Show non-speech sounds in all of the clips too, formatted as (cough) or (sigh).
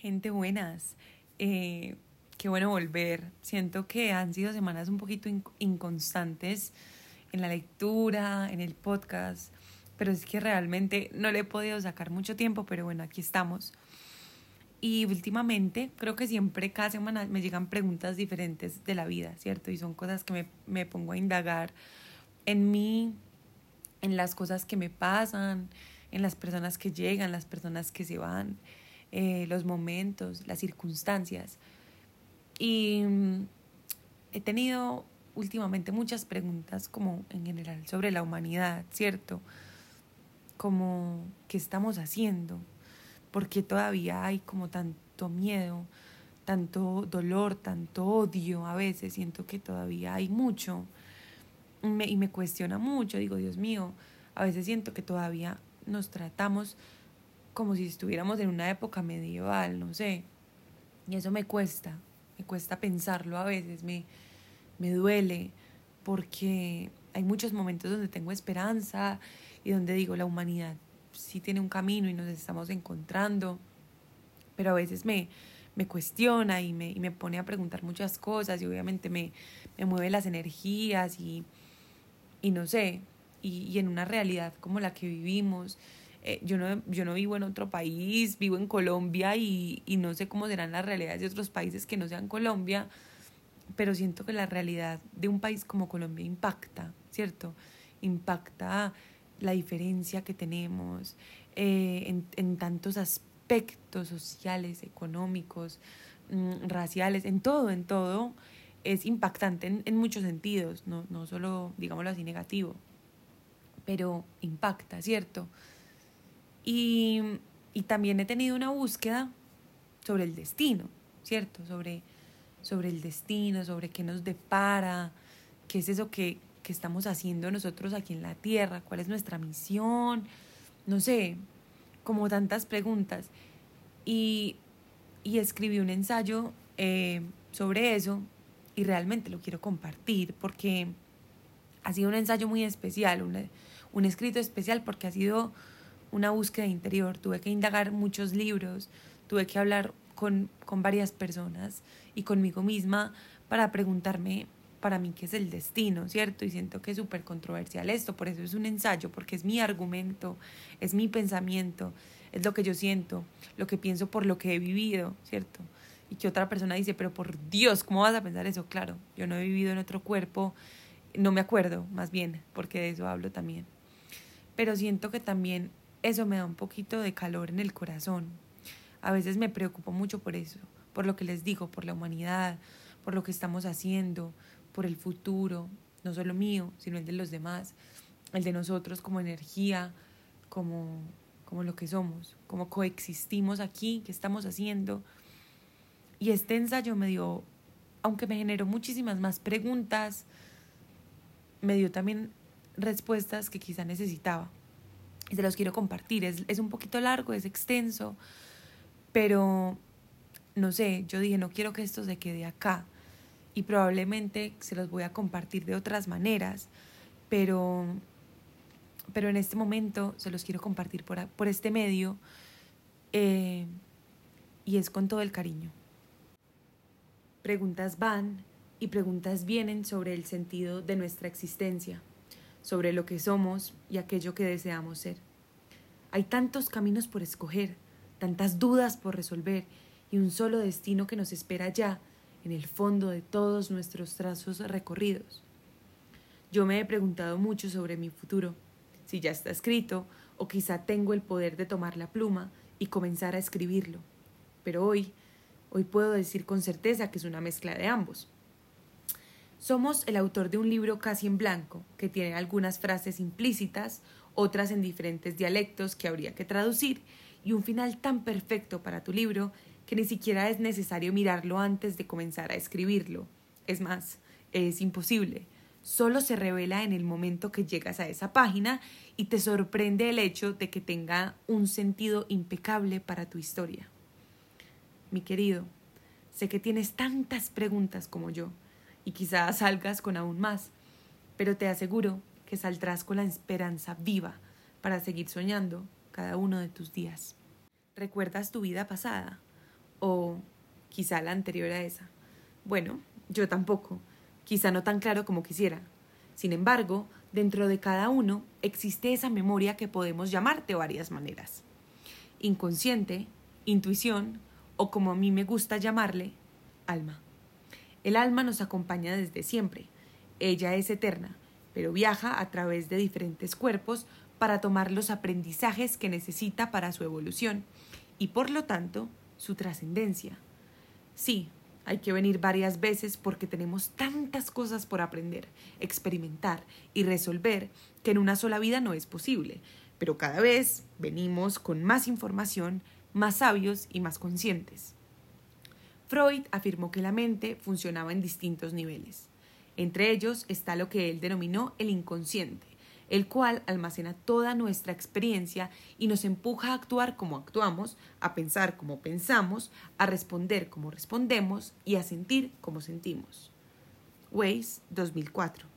Gente buenas, eh, qué bueno volver. Siento que han sido semanas un poquito inconstantes en la lectura, en el podcast, pero es que realmente no le he podido sacar mucho tiempo, pero bueno, aquí estamos. Y últimamente, creo que siempre cada semana me llegan preguntas diferentes de la vida, ¿cierto? Y son cosas que me, me pongo a indagar en mí, en las cosas que me pasan, en las personas que llegan, las personas que se van. Eh, los momentos, las circunstancias. Y mm, he tenido últimamente muchas preguntas como en general sobre la humanidad, ¿cierto? Como qué estamos haciendo, porque todavía hay como tanto miedo, tanto dolor, tanto odio a veces, siento que todavía hay mucho y me cuestiona mucho, digo, Dios mío, a veces siento que todavía nos tratamos como si estuviéramos en una época medieval, no sé. Y eso me cuesta, me cuesta pensarlo a veces, me, me duele, porque hay muchos momentos donde tengo esperanza y donde digo, la humanidad sí tiene un camino y nos estamos encontrando, pero a veces me, me cuestiona y me, y me pone a preguntar muchas cosas y obviamente me, me mueve las energías y, y no sé, y, y en una realidad como la que vivimos, eh, yo, no, yo no vivo en otro país, vivo en Colombia y, y no sé cómo serán las realidades de otros países que no sean Colombia, pero siento que la realidad de un país como Colombia impacta, ¿cierto? Impacta la diferencia que tenemos eh, en, en, tantos aspectos sociales, económicos, mm, raciales, en todo, en todo, es impactante en, en muchos sentidos, no, no solo, digámoslo así, negativo, pero impacta, ¿cierto? Y, y también he tenido una búsqueda sobre el destino, ¿cierto? Sobre, sobre el destino, sobre qué nos depara, qué es eso que, que estamos haciendo nosotros aquí en la Tierra, cuál es nuestra misión, no sé, como tantas preguntas. Y, y escribí un ensayo eh, sobre eso y realmente lo quiero compartir porque ha sido un ensayo muy especial, un, un escrito especial porque ha sido una búsqueda interior, tuve que indagar muchos libros, tuve que hablar con, con varias personas y conmigo misma para preguntarme para mí qué es el destino, ¿cierto? Y siento que es súper controversial esto, por eso es un ensayo, porque es mi argumento, es mi pensamiento, es lo que yo siento, lo que pienso por lo que he vivido, ¿cierto? Y que otra persona dice, pero por Dios, ¿cómo vas a pensar eso? Claro, yo no he vivido en otro cuerpo, no me acuerdo, más bien, porque de eso hablo también. Pero siento que también eso me da un poquito de calor en el corazón. A veces me preocupo mucho por eso, por lo que les digo, por la humanidad, por lo que estamos haciendo, por el futuro, no solo mío, sino el de los demás, el de nosotros como energía, como, como lo que somos, como coexistimos aquí, qué estamos haciendo. Y este ensayo me dio, aunque me generó muchísimas más preguntas, me dio también respuestas que quizá necesitaba y se los quiero compartir. Es, es un poquito largo, es extenso, pero no sé, yo dije, no quiero que esto se quede acá y probablemente se los voy a compartir de otras maneras, pero, pero en este momento se los quiero compartir por, por este medio eh, y es con todo el cariño. Preguntas van y preguntas vienen sobre el sentido de nuestra existencia sobre lo que somos y aquello que deseamos ser. Hay tantos caminos por escoger, tantas dudas por resolver y un solo destino que nos espera ya en el fondo de todos nuestros trazos recorridos. Yo me he preguntado mucho sobre mi futuro, si ya está escrito o quizá tengo el poder de tomar la pluma y comenzar a escribirlo. Pero hoy, hoy puedo decir con certeza que es una mezcla de ambos. Somos el autor de un libro casi en blanco, que tiene algunas frases implícitas, otras en diferentes dialectos que habría que traducir, y un final tan perfecto para tu libro que ni siquiera es necesario mirarlo antes de comenzar a escribirlo. Es más, es imposible. Solo se revela en el momento que llegas a esa página y te sorprende el hecho de que tenga un sentido impecable para tu historia. Mi querido, sé que tienes tantas preguntas como yo, y quizás salgas con aún más, pero te aseguro que saldrás con la esperanza viva para seguir soñando cada uno de tus días. ¿Recuerdas tu vida pasada? O quizá la anterior a esa. Bueno, yo tampoco, quizá no tan claro como quisiera. Sin embargo, dentro de cada uno existe esa memoria que podemos llamar de varias maneras. Inconsciente, intuición o como a mí me gusta llamarle, alma. El alma nos acompaña desde siempre. Ella es eterna, pero viaja a través de diferentes cuerpos para tomar los aprendizajes que necesita para su evolución y por lo tanto su trascendencia. Sí, hay que venir varias veces porque tenemos tantas cosas por aprender, experimentar y resolver que en una sola vida no es posible, pero cada vez venimos con más información, más sabios y más conscientes. Freud afirmó que la mente funcionaba en distintos niveles. Entre ellos está lo que él denominó el inconsciente, el cual almacena toda nuestra experiencia y nos empuja a actuar como actuamos, a pensar como pensamos, a responder como respondemos y a sentir como sentimos. Weiss 2004.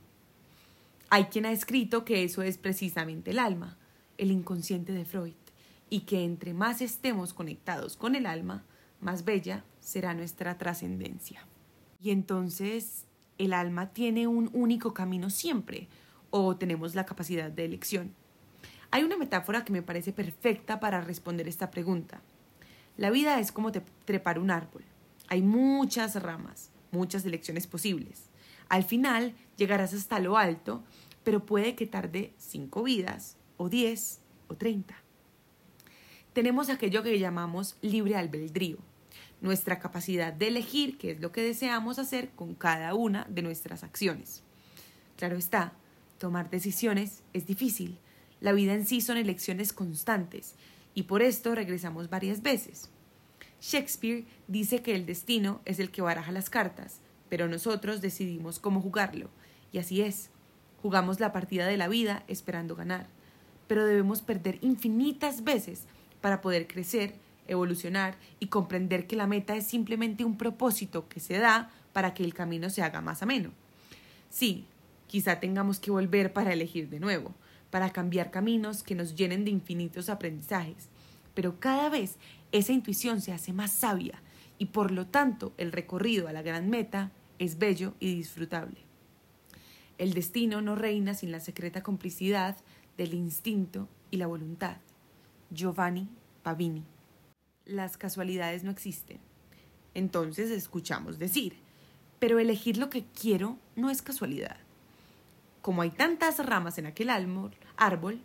Hay quien ha escrito que eso es precisamente el alma, el inconsciente de Freud, y que entre más estemos conectados con el alma, más bella será nuestra trascendencia. Y entonces, ¿el alma tiene un único camino siempre o tenemos la capacidad de elección? Hay una metáfora que me parece perfecta para responder esta pregunta. La vida es como trepar un árbol. Hay muchas ramas, muchas elecciones posibles. Al final llegarás hasta lo alto, pero puede que tarde cinco vidas, o diez, o treinta. Tenemos aquello que llamamos libre albedrío, nuestra capacidad de elegir qué es lo que deseamos hacer con cada una de nuestras acciones. Claro está, tomar decisiones es difícil. La vida en sí son elecciones constantes y por esto regresamos varias veces. Shakespeare dice que el destino es el que baraja las cartas, pero nosotros decidimos cómo jugarlo, y así es. Jugamos la partida de la vida esperando ganar, pero debemos perder infinitas veces para poder crecer evolucionar y comprender que la meta es simplemente un propósito que se da para que el camino se haga más ameno. Sí, quizá tengamos que volver para elegir de nuevo, para cambiar caminos que nos llenen de infinitos aprendizajes, pero cada vez esa intuición se hace más sabia y por lo tanto el recorrido a la gran meta es bello y disfrutable. El destino no reina sin la secreta complicidad del instinto y la voluntad. Giovanni Pavini las casualidades no existen. Entonces escuchamos decir, pero elegir lo que quiero no es casualidad. Como hay tantas ramas en aquel árbol,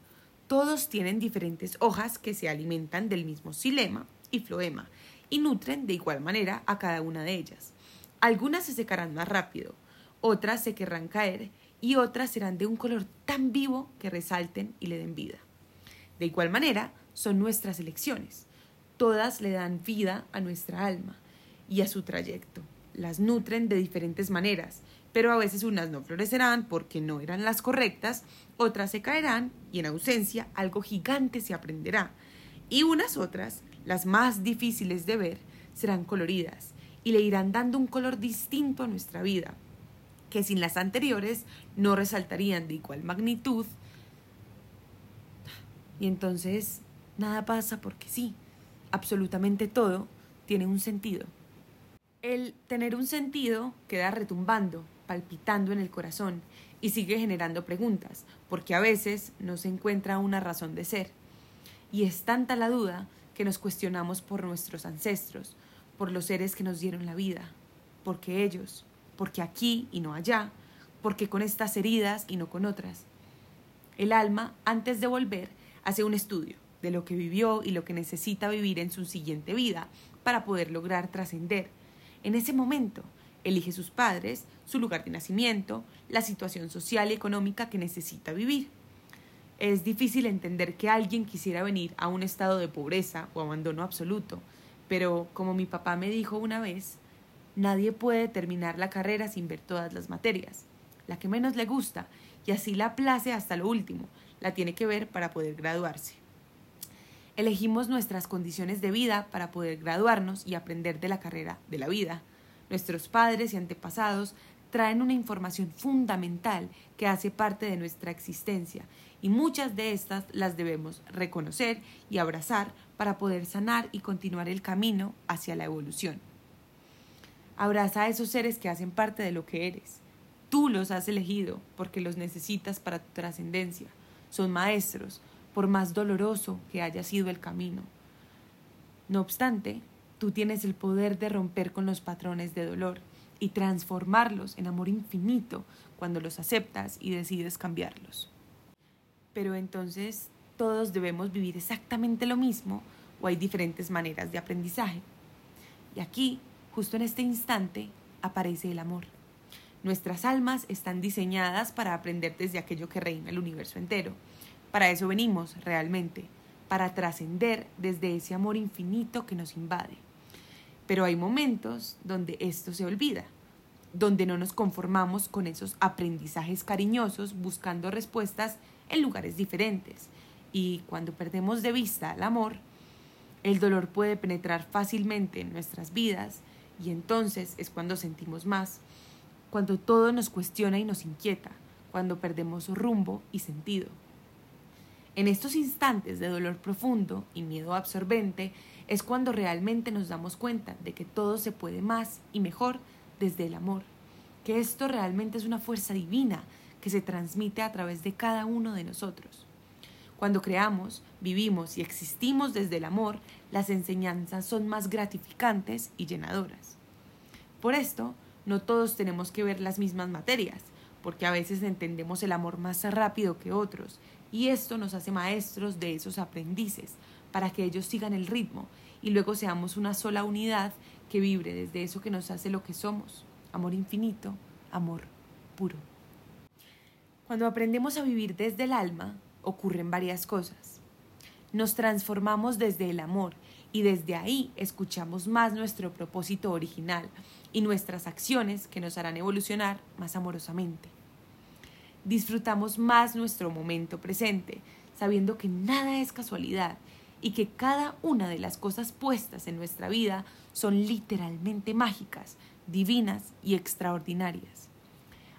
todos tienen diferentes hojas que se alimentan del mismo xilema y floema y nutren de igual manera a cada una de ellas. Algunas se secarán más rápido, otras se querrán caer y otras serán de un color tan vivo que resalten y le den vida. De igual manera, son nuestras elecciones todas le dan vida a nuestra alma y a su trayecto. Las nutren de diferentes maneras, pero a veces unas no florecerán porque no eran las correctas, otras se caerán y en ausencia algo gigante se aprenderá. Y unas otras, las más difíciles de ver, serán coloridas y le irán dando un color distinto a nuestra vida, que sin las anteriores no resaltarían de igual magnitud. Y entonces nada pasa porque sí absolutamente todo tiene un sentido. El tener un sentido queda retumbando, palpitando en el corazón y sigue generando preguntas, porque a veces no se encuentra una razón de ser. Y es tanta la duda que nos cuestionamos por nuestros ancestros, por los seres que nos dieron la vida, porque ellos, porque aquí y no allá, porque con estas heridas y no con otras. El alma, antes de volver, hace un estudio, de lo que vivió y lo que necesita vivir en su siguiente vida para poder lograr trascender. En ese momento, elige sus padres, su lugar de nacimiento, la situación social y económica que necesita vivir. Es difícil entender que alguien quisiera venir a un estado de pobreza o abandono absoluto, pero como mi papá me dijo una vez, nadie puede terminar la carrera sin ver todas las materias. La que menos le gusta y así la place hasta lo último, la tiene que ver para poder graduarse. Elegimos nuestras condiciones de vida para poder graduarnos y aprender de la carrera de la vida. Nuestros padres y antepasados traen una información fundamental que hace parte de nuestra existencia y muchas de estas las debemos reconocer y abrazar para poder sanar y continuar el camino hacia la evolución. Abraza a esos seres que hacen parte de lo que eres. Tú los has elegido porque los necesitas para tu trascendencia. Son maestros, por más doloroso que haya sido el camino. No obstante, tú tienes el poder de romper con los patrones de dolor y transformarlos en amor infinito cuando los aceptas y decides cambiarlos. Pero entonces, ¿todos debemos vivir exactamente lo mismo o hay diferentes maneras de aprendizaje? Y aquí, justo en este instante, aparece el amor. Nuestras almas están diseñadas para aprender desde aquello que reina el universo entero. Para eso venimos realmente, para trascender desde ese amor infinito que nos invade. Pero hay momentos donde esto se olvida, donde no nos conformamos con esos aprendizajes cariñosos buscando respuestas en lugares diferentes. Y cuando perdemos de vista el amor, el dolor puede penetrar fácilmente en nuestras vidas y entonces es cuando sentimos más, cuando todo nos cuestiona y nos inquieta, cuando perdemos rumbo y sentido. En estos instantes de dolor profundo y miedo absorbente es cuando realmente nos damos cuenta de que todo se puede más y mejor desde el amor, que esto realmente es una fuerza divina que se transmite a través de cada uno de nosotros. Cuando creamos, vivimos y existimos desde el amor, las enseñanzas son más gratificantes y llenadoras. Por esto, no todos tenemos que ver las mismas materias, porque a veces entendemos el amor más rápido que otros, y esto nos hace maestros de esos aprendices, para que ellos sigan el ritmo y luego seamos una sola unidad que vibre desde eso que nos hace lo que somos, amor infinito, amor puro. Cuando aprendemos a vivir desde el alma, ocurren varias cosas. Nos transformamos desde el amor y desde ahí escuchamos más nuestro propósito original y nuestras acciones que nos harán evolucionar más amorosamente. Disfrutamos más nuestro momento presente, sabiendo que nada es casualidad y que cada una de las cosas puestas en nuestra vida son literalmente mágicas, divinas y extraordinarias.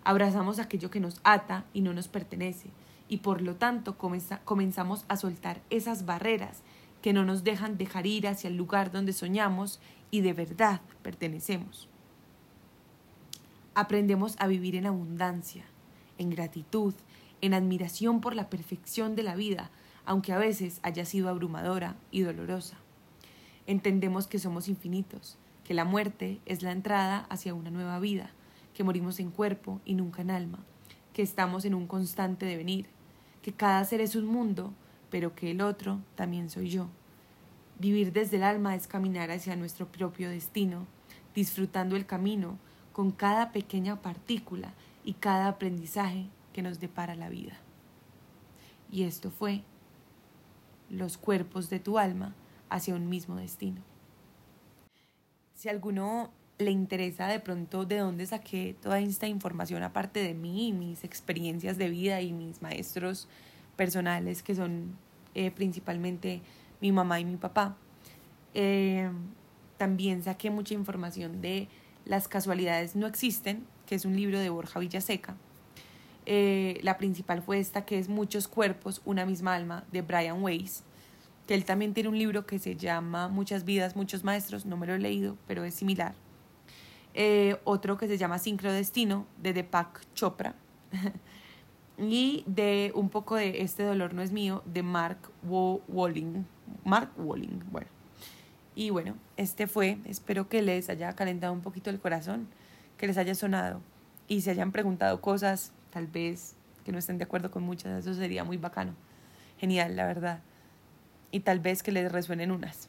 Abrazamos aquello que nos ata y no nos pertenece, y por lo tanto comenzamos a soltar esas barreras que no nos dejan dejar ir hacia el lugar donde soñamos y de verdad pertenecemos. Aprendemos a vivir en abundancia, en gratitud, en admiración por la perfección de la vida, aunque a veces haya sido abrumadora y dolorosa. Entendemos que somos infinitos, que la muerte es la entrada hacia una nueva vida, que morimos en cuerpo y nunca en alma, que estamos en un constante devenir, que cada ser es un mundo, pero que el otro también soy yo. Vivir desde el alma es caminar hacia nuestro propio destino, disfrutando el camino con cada pequeña partícula y cada aprendizaje que nos depara la vida. Y esto fue los cuerpos de tu alma hacia un mismo destino. Si alguno le interesa de pronto de dónde saqué toda esta información aparte de mí y mis experiencias de vida y mis maestros personales que son eh, principalmente mi mamá y mi papá, eh, también saqué mucha información de Las casualidades no existen, que es un libro de Borja Villaseca. Eh, la principal fue esta, que es Muchos cuerpos, una misma alma, de Brian Weiss que él también tiene un libro que se llama Muchas vidas, muchos maestros, no me lo he leído, pero es similar. Otro que se llama Sincrodestino, de Deepak Chopra. (laughs) y de un poco de Este dolor no es mío, de Mark Walling. Mark Walling, bueno. Y bueno, este fue, espero que les haya calentado un poquito el corazón, que les haya sonado y se hayan preguntado cosas, tal vez que no estén de acuerdo con muchas, eso sería muy bacano. Genial, la verdad y tal vez que les resuenen unas.